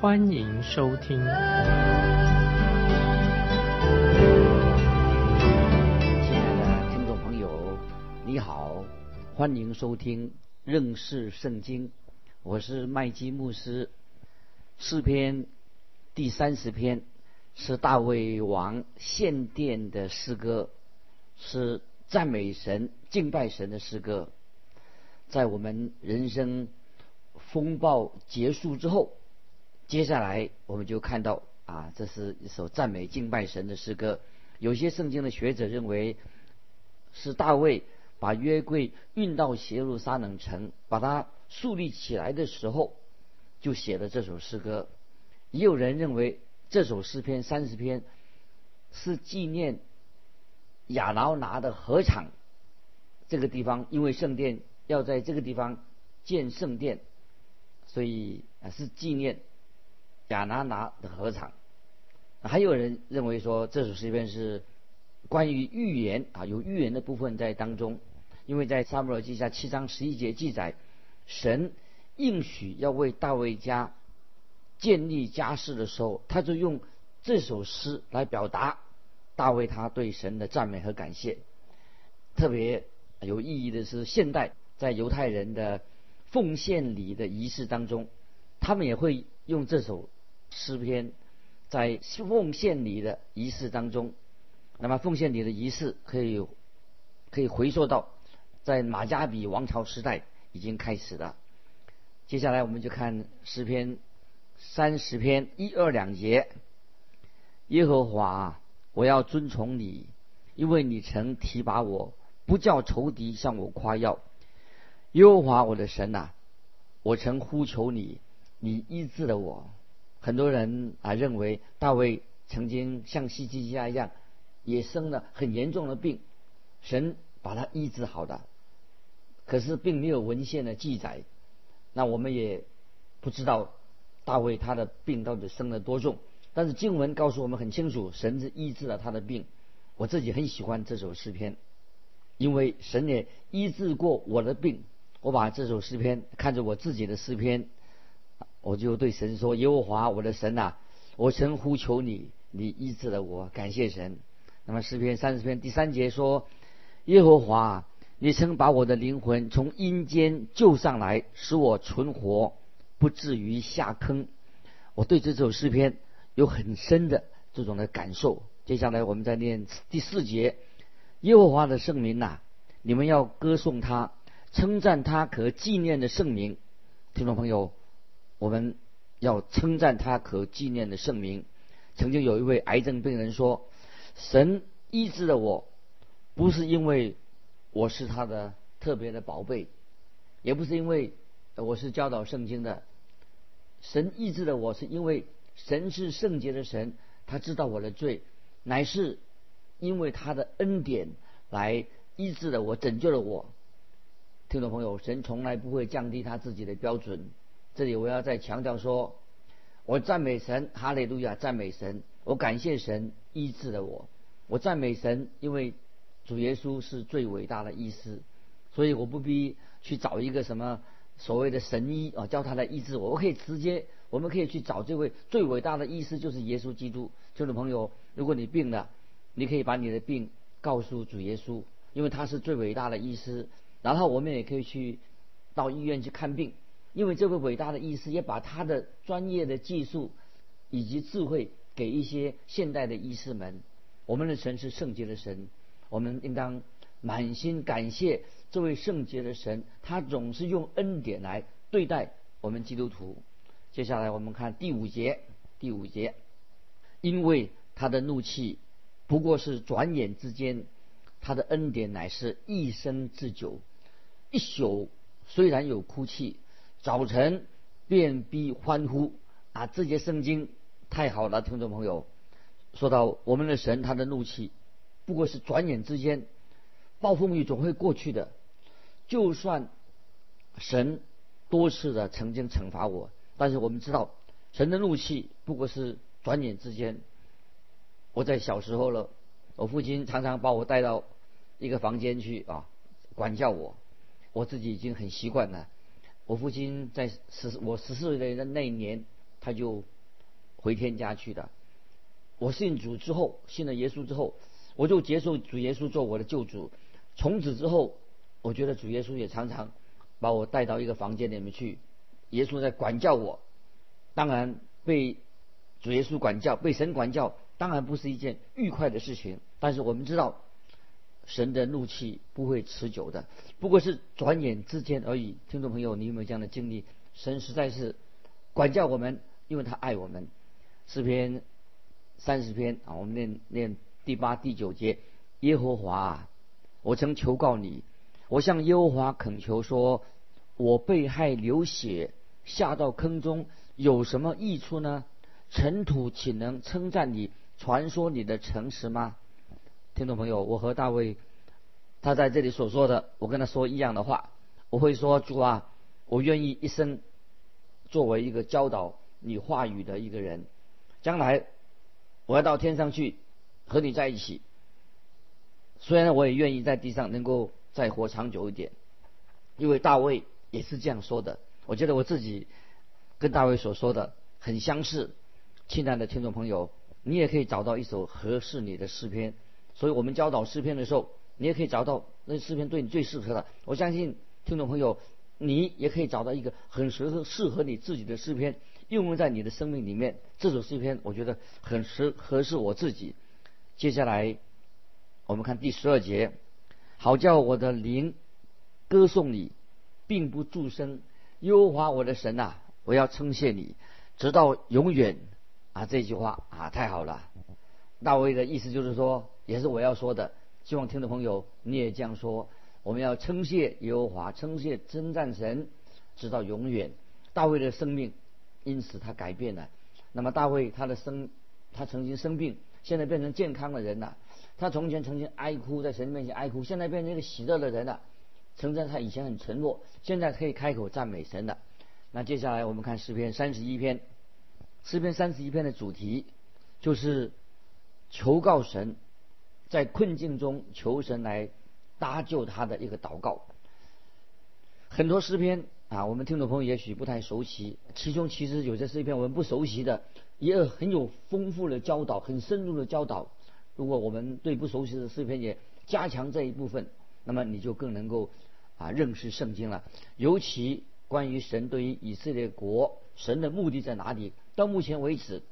欢迎收听。亲爱的听众朋友，你好，欢迎收听认识圣经。我是麦基牧师，诗篇第三十篇是大卫王献殿的诗歌，是赞美神、敬拜神的诗歌。在我们人生风暴结束之后，接下来我们就看到啊，这是一首赞美、敬拜神的诗歌。有些圣经的学者认为是大卫把约柜运到耶路撒冷城，把它。树立起来的时候，就写了这首诗歌。也有人认为这首诗篇三十篇是纪念亚劳拿的禾场这个地方，因为圣殿要在这个地方建圣殿，所以啊是纪念亚拿拿的合唱。还有人认为说这首诗篇是关于预言啊，有预言的部分在当中，因为在撒母耳记下七章十一节记载。神应许要为大卫家建立家室的时候，他就用这首诗来表达大卫他对神的赞美和感谢。特别有意义的是，现代在犹太人的奉献礼的仪式当中，他们也会用这首诗篇在奉献礼的仪式当中。那么奉献礼的仪式可以可以回溯到在马加比王朝时代。已经开始了。接下来我们就看诗篇三十篇一二两节。耶和华，我要遵从你，因为你曾提拔我，不叫仇敌向我夸耀。耶和华我的神呐，我曾呼求你，你医治了我。很多人啊认为大卫曾经像希基家一样，也生了很严重的病，神把他医治好的。可是并没有文献的记载，那我们也不知道大卫他的病到底生了多重。但是经文告诉我们很清楚，神是医治了他的病。我自己很喜欢这首诗篇，因为神也医治过我的病。我把这首诗篇看着我自己的诗篇，我就对神说：“耶和华我的神呐，我曾呼求你，你医治了我，感谢神。”那么诗篇三十篇第三节说：“耶和华。”你曾把我的灵魂从阴间救上来，使我存活，不至于下坑。我对这首诗篇有很深的这种的感受。接下来我们再念第四节：耶和华的圣名呐，你们要歌颂他，称赞他可纪念的圣名。听众朋友，我们要称赞他可纪念的圣名。曾经有一位癌症病人说：“神医治了我，不是因为。”我是他的特别的宝贝，也不是因为我是教导圣经的，神医治了我是因为神是圣洁的神，他知道我的罪，乃是因为他的恩典来医治了我，拯救了我。听众朋友，神从来不会降低他自己的标准。这里我要再强调说，我赞美神，哈利路亚，赞美神，我感谢神医治了我，我赞美神，因为。主耶稣是最伟大的医师，所以我不必去找一个什么所谓的神医啊，叫他来医治我。我可以直接，我们可以去找这位最伟大的医师，就是耶稣基督。听众朋友，如果你病了，你可以把你的病告诉主耶稣，因为他是最伟大的医师。然后我们也可以去到医院去看病，因为这位伟大的医师也把他的专业的技术以及智慧给一些现代的医师们。我们的神是圣洁的神。我们应当满心感谢这位圣洁的神，他总是用恩典来对待我们基督徒。接下来我们看第五节，第五节，因为他的怒气不过是转眼之间，他的恩典乃是一生之久。一宿虽然有哭泣，早晨便必欢呼。啊，这节圣经太好了，听众朋友，说到我们的神，他的怒气不过是转眼之间，暴风雨总会过去的。就算神多次的曾经惩罚我，但是我们知道，神的怒气不过是转眼之间。我在小时候了，我父亲常常把我带到一个房间去啊，管教我，我自己已经很习惯了。我父亲在十我十四岁的那一年，他就。回天家去的。我信主之后，信了耶稣之后，我就接受主耶稣做我的救主。从此之后，我觉得主耶稣也常常把我带到一个房间里面去，耶稣在管教我。当然，被主耶稣管教，被神管教，当然不是一件愉快的事情。但是我们知道，神的怒气不会持久的，不过是转眼之间而已。听众朋友，你有没有这样的经历？神实在是管教我们，因为他爱我们。诗篇三十篇啊，我们念念第八、第九节。耶和华，我曾求告你，我向耶和华恳求说：我被害流血，下到坑中，有什么益处呢？尘土岂能称赞你，传说你的诚实吗？听众朋友，我和大卫他在这里所说的，我跟他说一样的话。我会说：主啊，我愿意一生作为一个教导你话语的一个人。将来我要到天上去和你在一起。虽然我也愿意在地上能够再活长久一点，因为大卫也是这样说的。我觉得我自己跟大卫所说的很相似。亲爱的听众朋友，你也可以找到一首合适你的诗篇。所以我们教导诗篇的时候，你也可以找到那诗篇对你最适合的。我相信听众朋友，你也可以找到一个很适合适合你自己的诗篇。应用在你的生命里面，这首诗篇我觉得很适合适我自己。接下来我们看第十二节，好叫我的灵歌颂你，并不住声。优华我的神呐，我要称谢你，直到永远啊！这句话啊，太好了。大卫的意思就是说，也是我要说的，希望听众朋友你也这样说。我们要称谢耶和华，称谢称赞神，直到永远。大卫的生命。因此他改变了。那么大卫他的生，他曾经生病，现在变成健康的人了。他从前曾经哀哭，在神面前哀哭，现在变成一个喜乐的人了。曾经他以前很沉默，现在可以开口赞美神了。那接下来我们看诗篇三十一篇，诗篇三十一篇的主题就是求告神，在困境中求神来搭救他的一个祷告。很多诗篇。啊，我们听众朋友也许不太熟悉，其中其实有些是一篇我们不熟悉的，也有很有丰富的教导，很深入的教导。如果我们对不熟悉的诗篇也加强这一部分，那么你就更能够啊认识圣经了。尤其关于神对于以色列国，神的目的在哪里？到目前为止，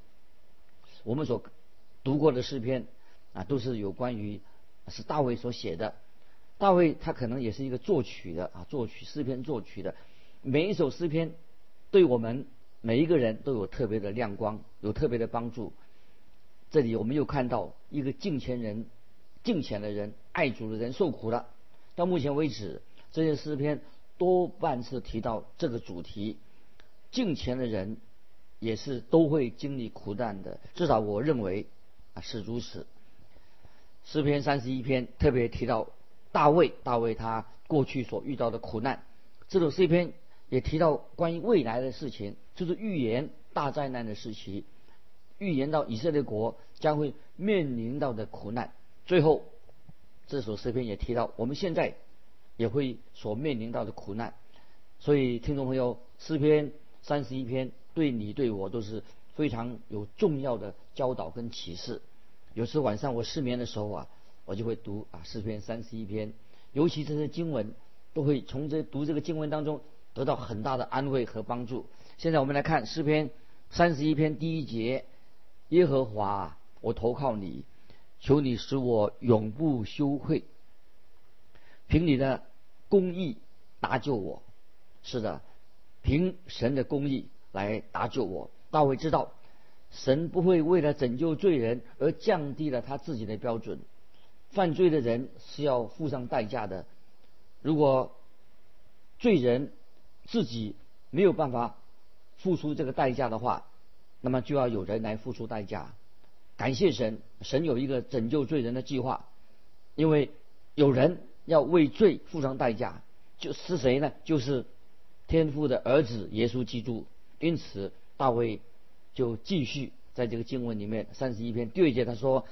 我们所读过的诗篇啊，都是有关于是大卫所写的。大卫他可能也是一个作曲的啊，作曲诗篇作曲的。每一首诗篇，对我们每一个人都有特别的亮光，有特别的帮助。这里我们又看到一个敬虔人、敬虔的人、爱主的人受苦了。到目前为止，这些诗篇多半是提到这个主题。敬虔的人也是都会经历苦难的，至少我认为啊是如此。诗篇三十一篇特别提到大卫，大卫他过去所遇到的苦难。这首诗篇。也提到关于未来的事情，就是预言大灾难的事情，预言到以色列国将会面临到的苦难。最后，这首诗篇也提到我们现在也会所面临到的苦难。所以，听众朋友，诗篇三十一篇对你对我都是非常有重要的教导跟启示。有时晚上我失眠的时候啊，我就会读啊诗篇三十一篇，尤其这些经文都会从这读这个经文当中。得到很大的安慰和帮助。现在我们来看诗篇三十一篇第一节：耶和华，我投靠你，求你使我永不羞愧，凭你的公义搭救我。是的，凭神的公义来搭救我。大卫知道，神不会为了拯救罪人而降低了他自己的标准。犯罪的人是要付上代价的。如果罪人，自己没有办法付出这个代价的话，那么就要有人来付出代价。感谢神，神有一个拯救罪人的计划，因为有人要为罪付上代价，就是谁呢？就是天父的儿子耶稣基督。因此，大卫就继续在这个经文里面三十一篇第二节他说：“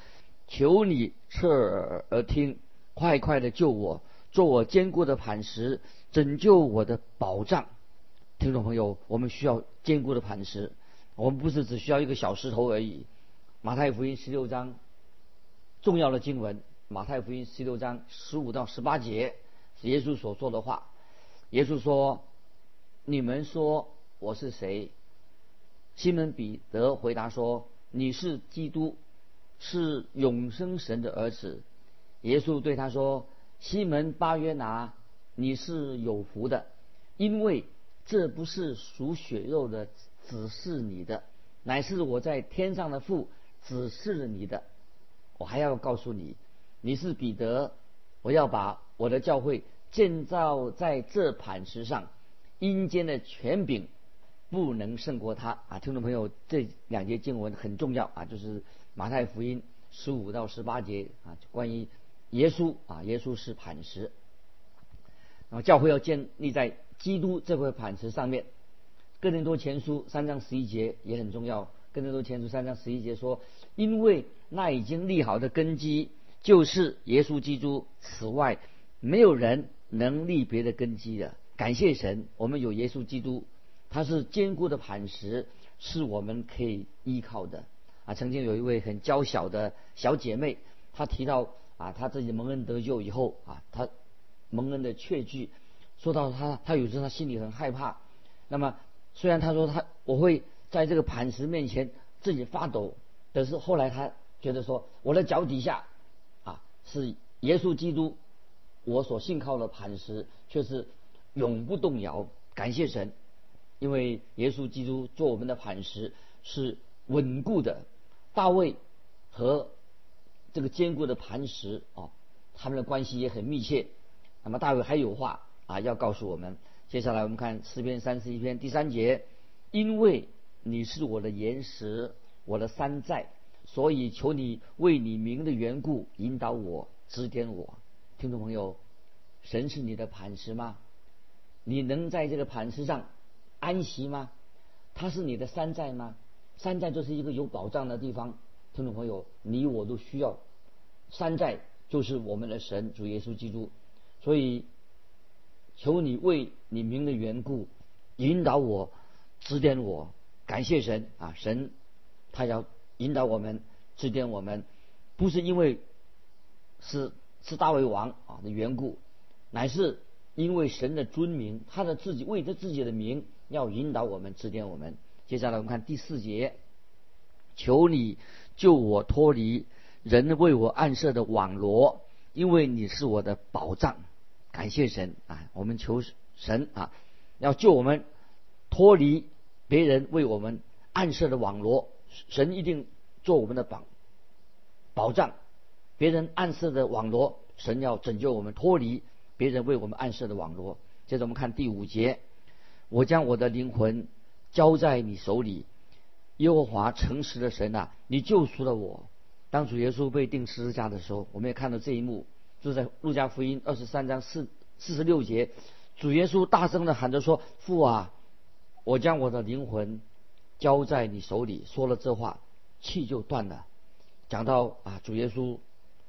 求你侧耳而听，快快的救我，做我坚固的磐石，拯救我的保障。”听众朋友，我们需要坚固的磐石，我们不是只需要一个小石头而已。马太福音十六章重要的经文，马太福音十六章十五到十八节是耶稣所说的话。耶稣说：“你们说。”我是谁？西门彼得回答说：“你是基督，是永生神的儿子。”耶稣对他说：“西门巴约拿，你是有福的，因为这不是属血肉的指示你的，乃是我在天上的父指示了你的。我还要告诉你，你是彼得，我要把我的教会建造在这磐石上，阴间的权柄。”不能胜过他啊！听众朋友，这两节经文很重要啊，就是马太福音十五到十八节啊，关于耶稣啊，耶稣是磐石，然后教会要建立在基督这块磐石上面。哥林多前书三章十一节也很重要。哥林多前书三章十一节说：“因为那已经立好的根基就是耶稣基督，此外没有人能立别的根基的。”感谢神，我们有耶稣基督。它是坚固的磐石，是我们可以依靠的啊！曾经有一位很娇小的小姐妹，她提到啊，她自己蒙恩得救以后啊，她蒙恩的确据，说到她，她有时她心里很害怕。那么虽然她说她我会在这个磐石面前自己发抖，但是后来她觉得说，我的脚底下啊是耶稣基督，我所信靠的磐石却是永不动摇。感谢神。因为耶稣基督做我们的磐石是稳固的，大卫和这个坚固的磐石啊，他们的关系也很密切。那么大卫还有话啊要告诉我们。接下来我们看诗篇三十一篇第三节，因为你是我的岩石，我的山寨，所以求你为你名的缘故引导我，指点我。听众朋友，神是你的磐石吗？你能在这个磐石上？安息吗？它是你的山寨吗？山寨就是一个有保障的地方。听众朋友，你我都需要山寨，就是我们的神主耶稣基督。所以，求你为你名的缘故引导我、指点我。感谢神啊，神他要引导我们、指点我们，不是因为是是大卫王啊的缘故，乃是因为神的尊名，他的自己为着自己的名。要引导我们，指点我们。接下来我们看第四节，求你救我脱离人为我暗设的网罗，因为你是我的保障。感谢神啊！我们求神啊，要救我们脱离别人为我们暗设的网罗。神一定做我们的保保障。别人暗设的网罗，神要拯救我们脱离别人为我们暗设的网罗。接着我们看第五节。我将我的灵魂交在你手里，耶和华诚实的神呐，你救赎了我。当主耶稣被钉十字架的时候，我们也看到这一幕，就在路加福音二十三章四四十六节，主耶稣大声的喊着说：“父啊，我将我的灵魂交在你手里。”说了这话，气就断了。讲到啊，主耶稣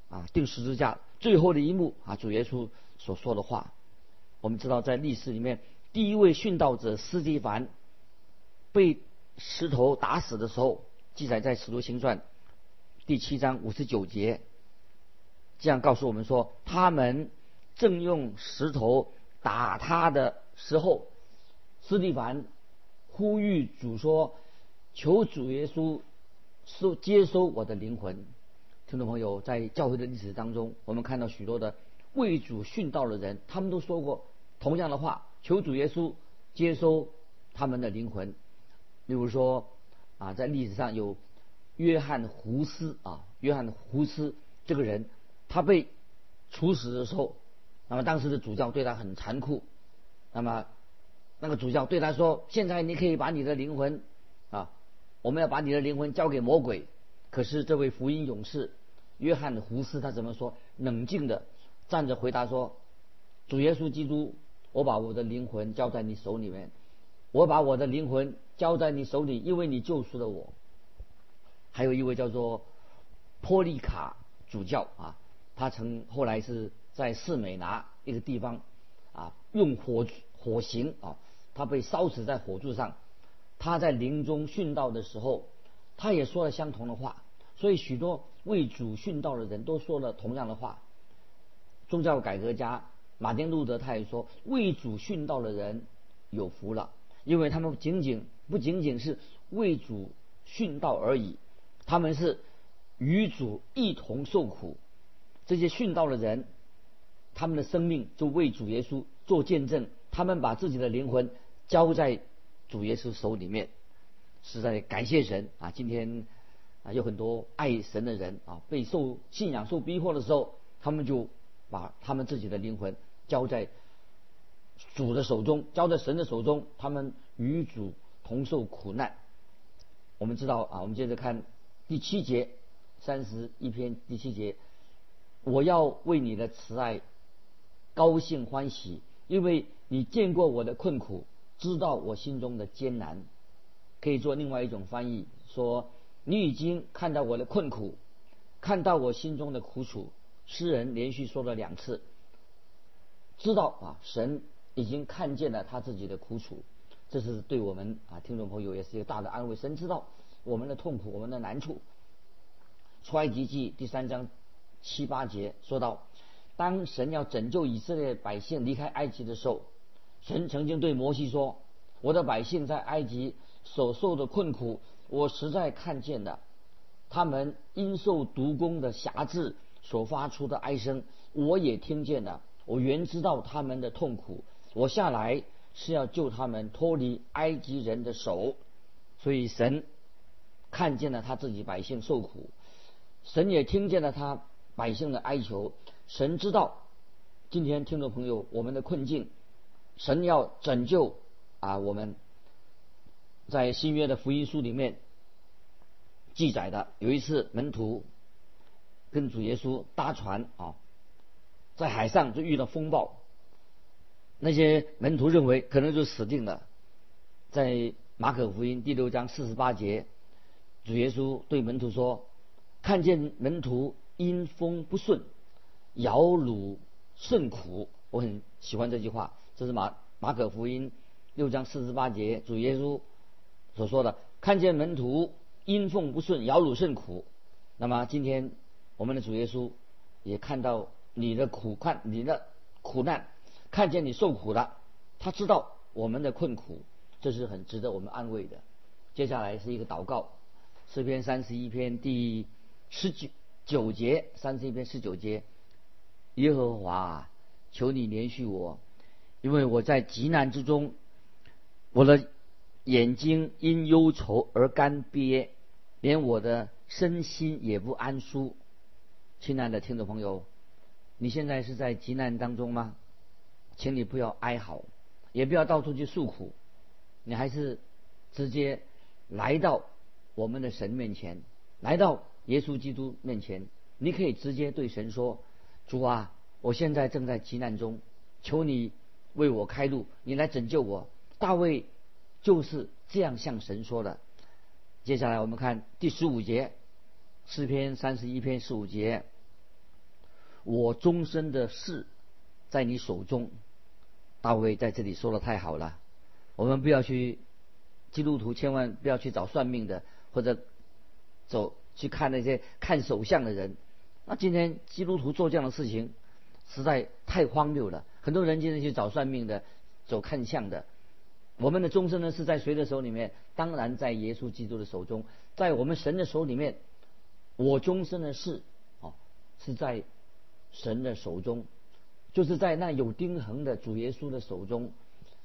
啊钉十字架最后的一幕啊，主耶稣所说的话，我们知道在历史里面。第一位殉道者斯蒂凡被石头打死的时候，记载在《使徒行传》第七章五十九节，这样告诉我们说，他们正用石头打他的时候，斯蒂凡呼吁主说：“求主耶稣收接收我的灵魂。”听众朋友，在教会的历史当中，我们看到许多的为主殉道的人，他们都说过同样的话。求主耶稣接收他们的灵魂，例如说啊，在历史上有约翰胡斯啊，约翰胡斯这个人，他被处死的时候，那么当时的主教对他很残酷，那么那个主教对他说：“现在你可以把你的灵魂啊我们要把你的灵魂交给魔鬼。可是这位福音勇士约翰胡斯他怎么说？冷静的站着回答说：“主耶稣基督，我把我的灵魂交在你手里面，我把我的灵魂交在你手里，因为你救赎了我。”还有一位叫做波利卡主教啊，他曾后来是在士美拿一个地方啊，用火火刑啊，他被烧死在火柱上。他在临终殉道的时候，他也说了相同的话。所以许多为主殉道的人都说了同样的话。宗教改革家马丁路德他也说，为主殉道的人有福了，因为他们仅仅不仅仅是为主殉道而已，他们是与主一同受苦。这些殉道的人，他们的生命就为主耶稣做见证，他们把自己的灵魂交在。主耶稣手里面，是在感谢神啊！今天啊，有很多爱神的人啊，被受信仰受逼迫的时候，他们就把他们自己的灵魂交在主的手中，交在神的手中，他们与主同受苦难。我们知道啊，我们接着看第七节，三十一篇第七节，我要为你的慈爱高兴欢喜，因为你见过我的困苦。知道我心中的艰难，可以做另外一种翻译，说你已经看到我的困苦，看到我心中的苦楚。诗人连续说了两次，知道啊，神已经看见了他自己的苦楚，这是对我们啊听众朋友也是一个大的安慰。神知道我们的痛苦，我们的难处。出埃及记第三章七八节说到，当神要拯救以色列百姓离开埃及的时候。神曾经对摩西说：“我的百姓在埃及所受的困苦，我实在看见了；他们因受毒弓的辖制所发出的哀声，我也听见了。我原知道他们的痛苦，我下来是要救他们脱离埃及人的手。所以神看见了他自己百姓受苦，神也听见了他百姓的哀求。神知道今天听众朋友我们的困境。”神要拯救啊！我们在新约的福音书里面记载的，有一次门徒跟主耶稣搭船啊，在海上就遇到风暴，那些门徒认为可能就死定了。在马可福音第六章四十八节，主耶稣对门徒说：“看见门徒因风不顺，摇橹甚苦。”我很喜欢这句话。这是马马可福音六章四十八节，主耶稣所说的：“看见门徒因奉不顺，摇橹甚苦。”那么今天我们的主耶稣也看到你的苦，看你的苦难，看见你受苦了，他知道我们的困苦，这是很值得我们安慰的。接下来是一个祷告，诗篇三十一篇第十九九节，三十一篇十九节，耶和华，求你连续我。因为我在极难之中，我的眼睛因忧愁而干瘪，连我的身心也不安舒。亲爱的听众朋友，你现在是在极难当中吗？请你不要哀嚎，也不要到处去诉苦，你还是直接来到我们的神面前，来到耶稣基督面前，你可以直接对神说：“主啊，我现在正在极难中，求你。”为我开路，你来拯救我。大卫就是这样向神说的。接下来我们看第十五节，诗篇三十一篇十五节。我终身的事在你手中。大卫在这里说的太好了。我们不要去基督徒，千万不要去找算命的，或者走去看那些看手相的人。那今天基督徒做这样的事情，实在太荒谬了。很多人今天去找算命的，走看相的。我们的终身呢是在谁的手里面？当然在耶稣基督的手中，在我们神的手里面。我终身的事，哦，是在神的手中，就是在那有钉痕的主耶稣的手中。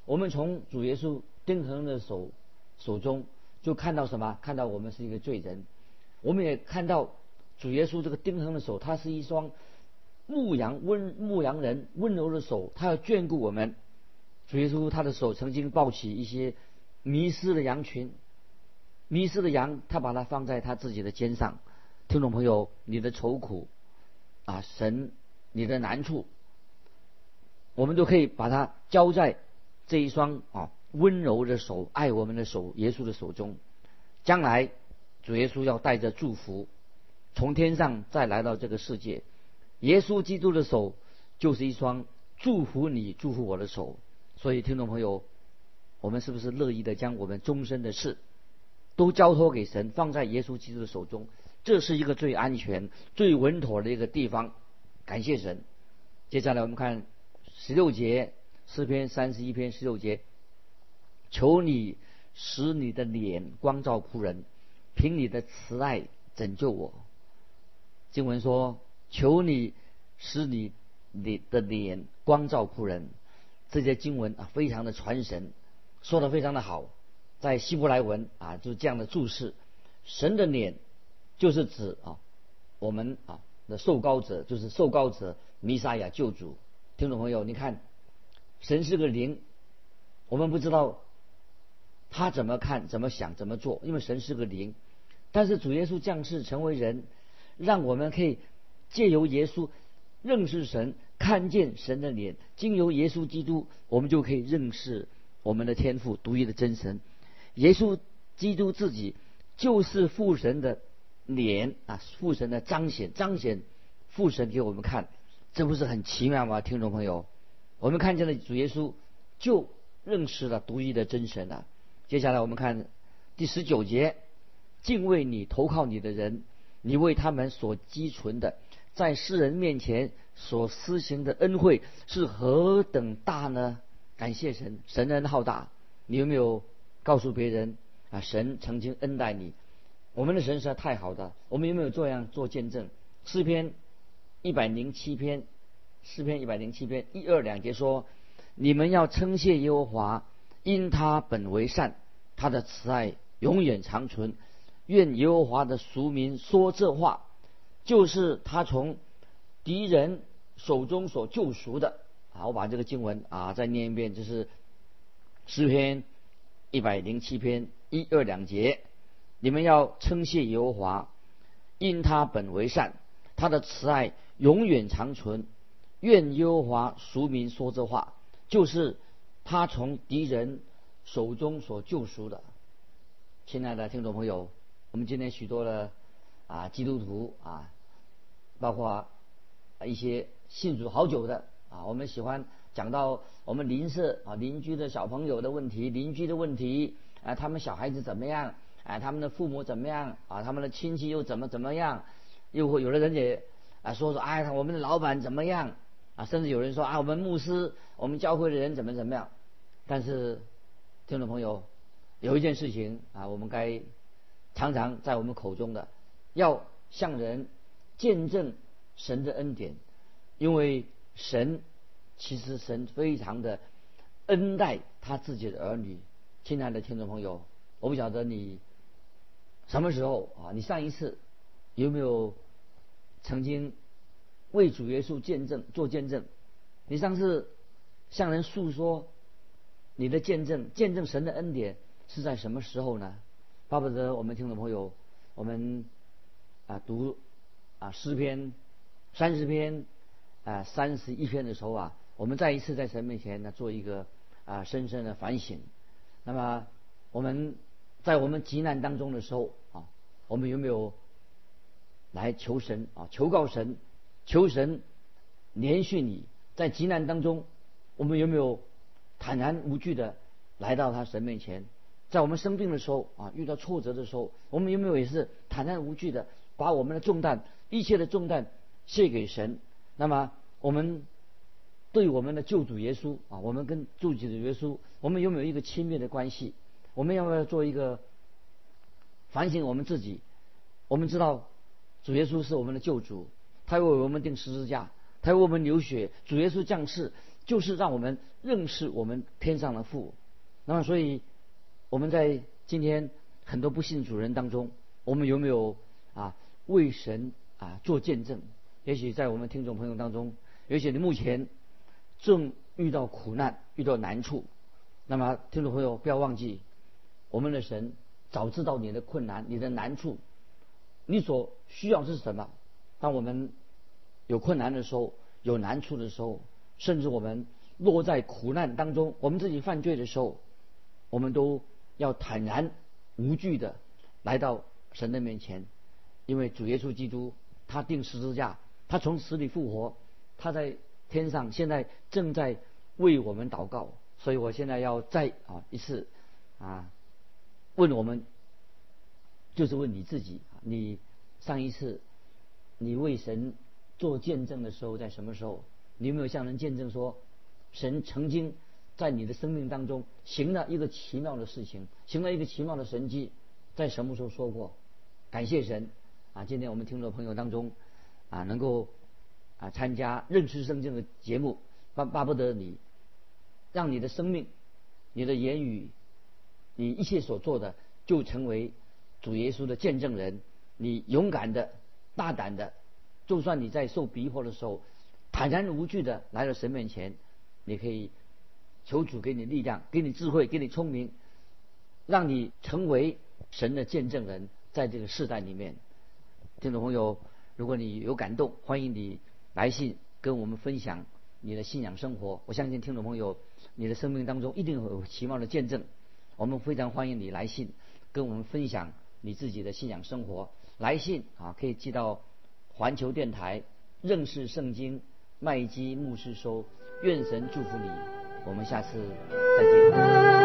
我们从主耶稣钉痕的手手中，就看到什么？看到我们是一个罪人。我们也看到主耶稣这个钉痕的手，他是一双。牧羊温牧羊人温柔的手，他要眷顾我们。主耶稣他的手曾经抱起一些迷失的羊群，迷失的羊，他把它放在他自己的肩上。听众朋友，你的愁苦啊，神，你的难处，我们都可以把它交在这一双啊温柔的手、爱我们的手、耶稣的手中。将来主耶稣要带着祝福从天上再来到这个世界，耶稣基督的手就是一双祝福你、祝福我的手。所以，听众朋友，我们是不是乐意的将我们终身的事都交托给神，放在耶稣基督的手中？这是一个最安全、最稳妥的一个地方。感谢神。接下来我们看十六节诗篇三十一篇十六节，求你使你的脸光照仆人，凭你的慈爱拯救我。经文说：求你使你你的脸光照仆人。这些经文啊，非常的传神，说的非常的好。在希伯来文啊，就是这样的注释：神的脸。就是指啊，我们啊的受膏者，就是受膏者弥撒亚救主。听众朋友，你看，神是个灵，我们不知道他怎么看、怎么想、怎么做，因为神是个灵。但是主耶稣降世成为人，让我们可以借由耶稣认识神，看见神的脸。经由耶稣基督，我们就可以认识我们的天赋独一的真神。耶稣基督自己就是父神的。脸啊，父神的彰显，彰显父神给我们看，这不是很奇妙吗？听众朋友，我们看见了主耶稣，就认识了独一的真神了。接下来我们看第十九节，敬畏你、投靠你的人，你为他们所积存的，在世人面前所施行的恩惠是何等大呢？感谢神，神恩浩大。你有没有告诉别人啊？神曾经恩待你？我们的神实在太好的，我们有没有这样做见证？诗篇一百零七篇，诗篇一百零七篇一二两节说：“你们要称谢耶和华，因他本为善，他的慈爱永远长存。愿耶和华的俗民说这话，就是他从敌人手中所救赎的。”好，我把这个经文啊再念一遍，就是诗篇一百零七篇一二两节。你们要称谢耶和华，因他本为善，他的慈爱永远长存。愿耶和华赎民说这话，就是他从敌人手中所救赎的。亲爱的听众朋友，我们今天许多的啊基督徒啊，包括一些信主好久的啊，我们喜欢讲到我们邻舍啊邻居的小朋友的问题，邻居的问题啊，他们小孩子怎么样？哎，他们的父母怎么样啊？他们的亲戚又怎么怎么样？又会有的人也啊说说，哎，我们的老板怎么样啊？甚至有人说啊，我们牧师，我们教会的人怎么怎么样？但是，听众朋友，有一件事情啊，我们该常常在我们口中的，要向人见证神的恩典，因为神其实神非常的恩待他自己的儿女。亲爱的听众朋友，我不晓得你。什么时候啊？你上一次有没有曾经为主耶稣见证做见证？你上次向人诉说你的见证，见证神的恩典是在什么时候呢？巴不得我们听众朋友，我们啊读啊诗篇三十篇啊三十一篇的时候啊，我们再一次在神面前呢做一个啊深深的反省。那么我们。在我们急难当中的时候，我们有没有来求神啊？求告神，求神连续你。在急难当中，我们有没有坦然无惧的来到他神面前？在我们生病的时候啊，遇到挫折的时候，我们有没有也是坦然无惧的把我们的重担、一切的重担卸给神？那么我们对我们的救主耶稣啊，我们跟救主的耶稣，我们有没有一个亲密的关系？我们要不要做一个反省我们自己？我们知道主耶稣是我们的救主，他为我们钉十字架，他为我们流血。主耶稣降世就是让我们认识我们天上的父。那么，所以我们在今天很多不信主人当中，我们有没有啊为神啊做见证？也许在我们听众朋友当中，也许你目前正遇到苦难、遇到难处，那么听众朋友不要忘记。我们的神早知道你的困难、你的难处，你所需要是什么。当我们有困难的时候、有难处的时候，甚至我们落在苦难当中，我们自己犯罪的时候，我们都要坦然无惧的来到神的面前，因为主耶稣基督他定十字架，他从死里复活，他在天上现在正在为我们祷告。所以我现在要再啊一次啊问我们，就是问你自己，你上一次你为神做见证的时候在什么时候？你有没有向人见证说，神曾经在你的生命当中行了一个奇妙的事情，行了一个奇妙的神迹，在什么时候说过？感谢神啊！今天我们听众朋友当中啊能够啊参加认识圣经的节目，巴巴不得你。让你的生命、你的言语、你一切所做的，就成为主耶稣的见证人。你勇敢的、大胆的，就算你在受逼迫的时候，坦然无惧的来到神面前，你可以求主给你力量、给你智慧、给你聪明，让你成为神的见证人，在这个世代里面。听众朋友，如果你有感动，欢迎你来信跟我们分享你的信仰生活。我相信听众朋友。你的生命当中一定会有奇妙的见证，我们非常欢迎你来信，跟我们分享你自己的信仰生活。来信啊，可以寄到环球电台认识圣经麦基牧师收。愿神祝福你，我们下次再见。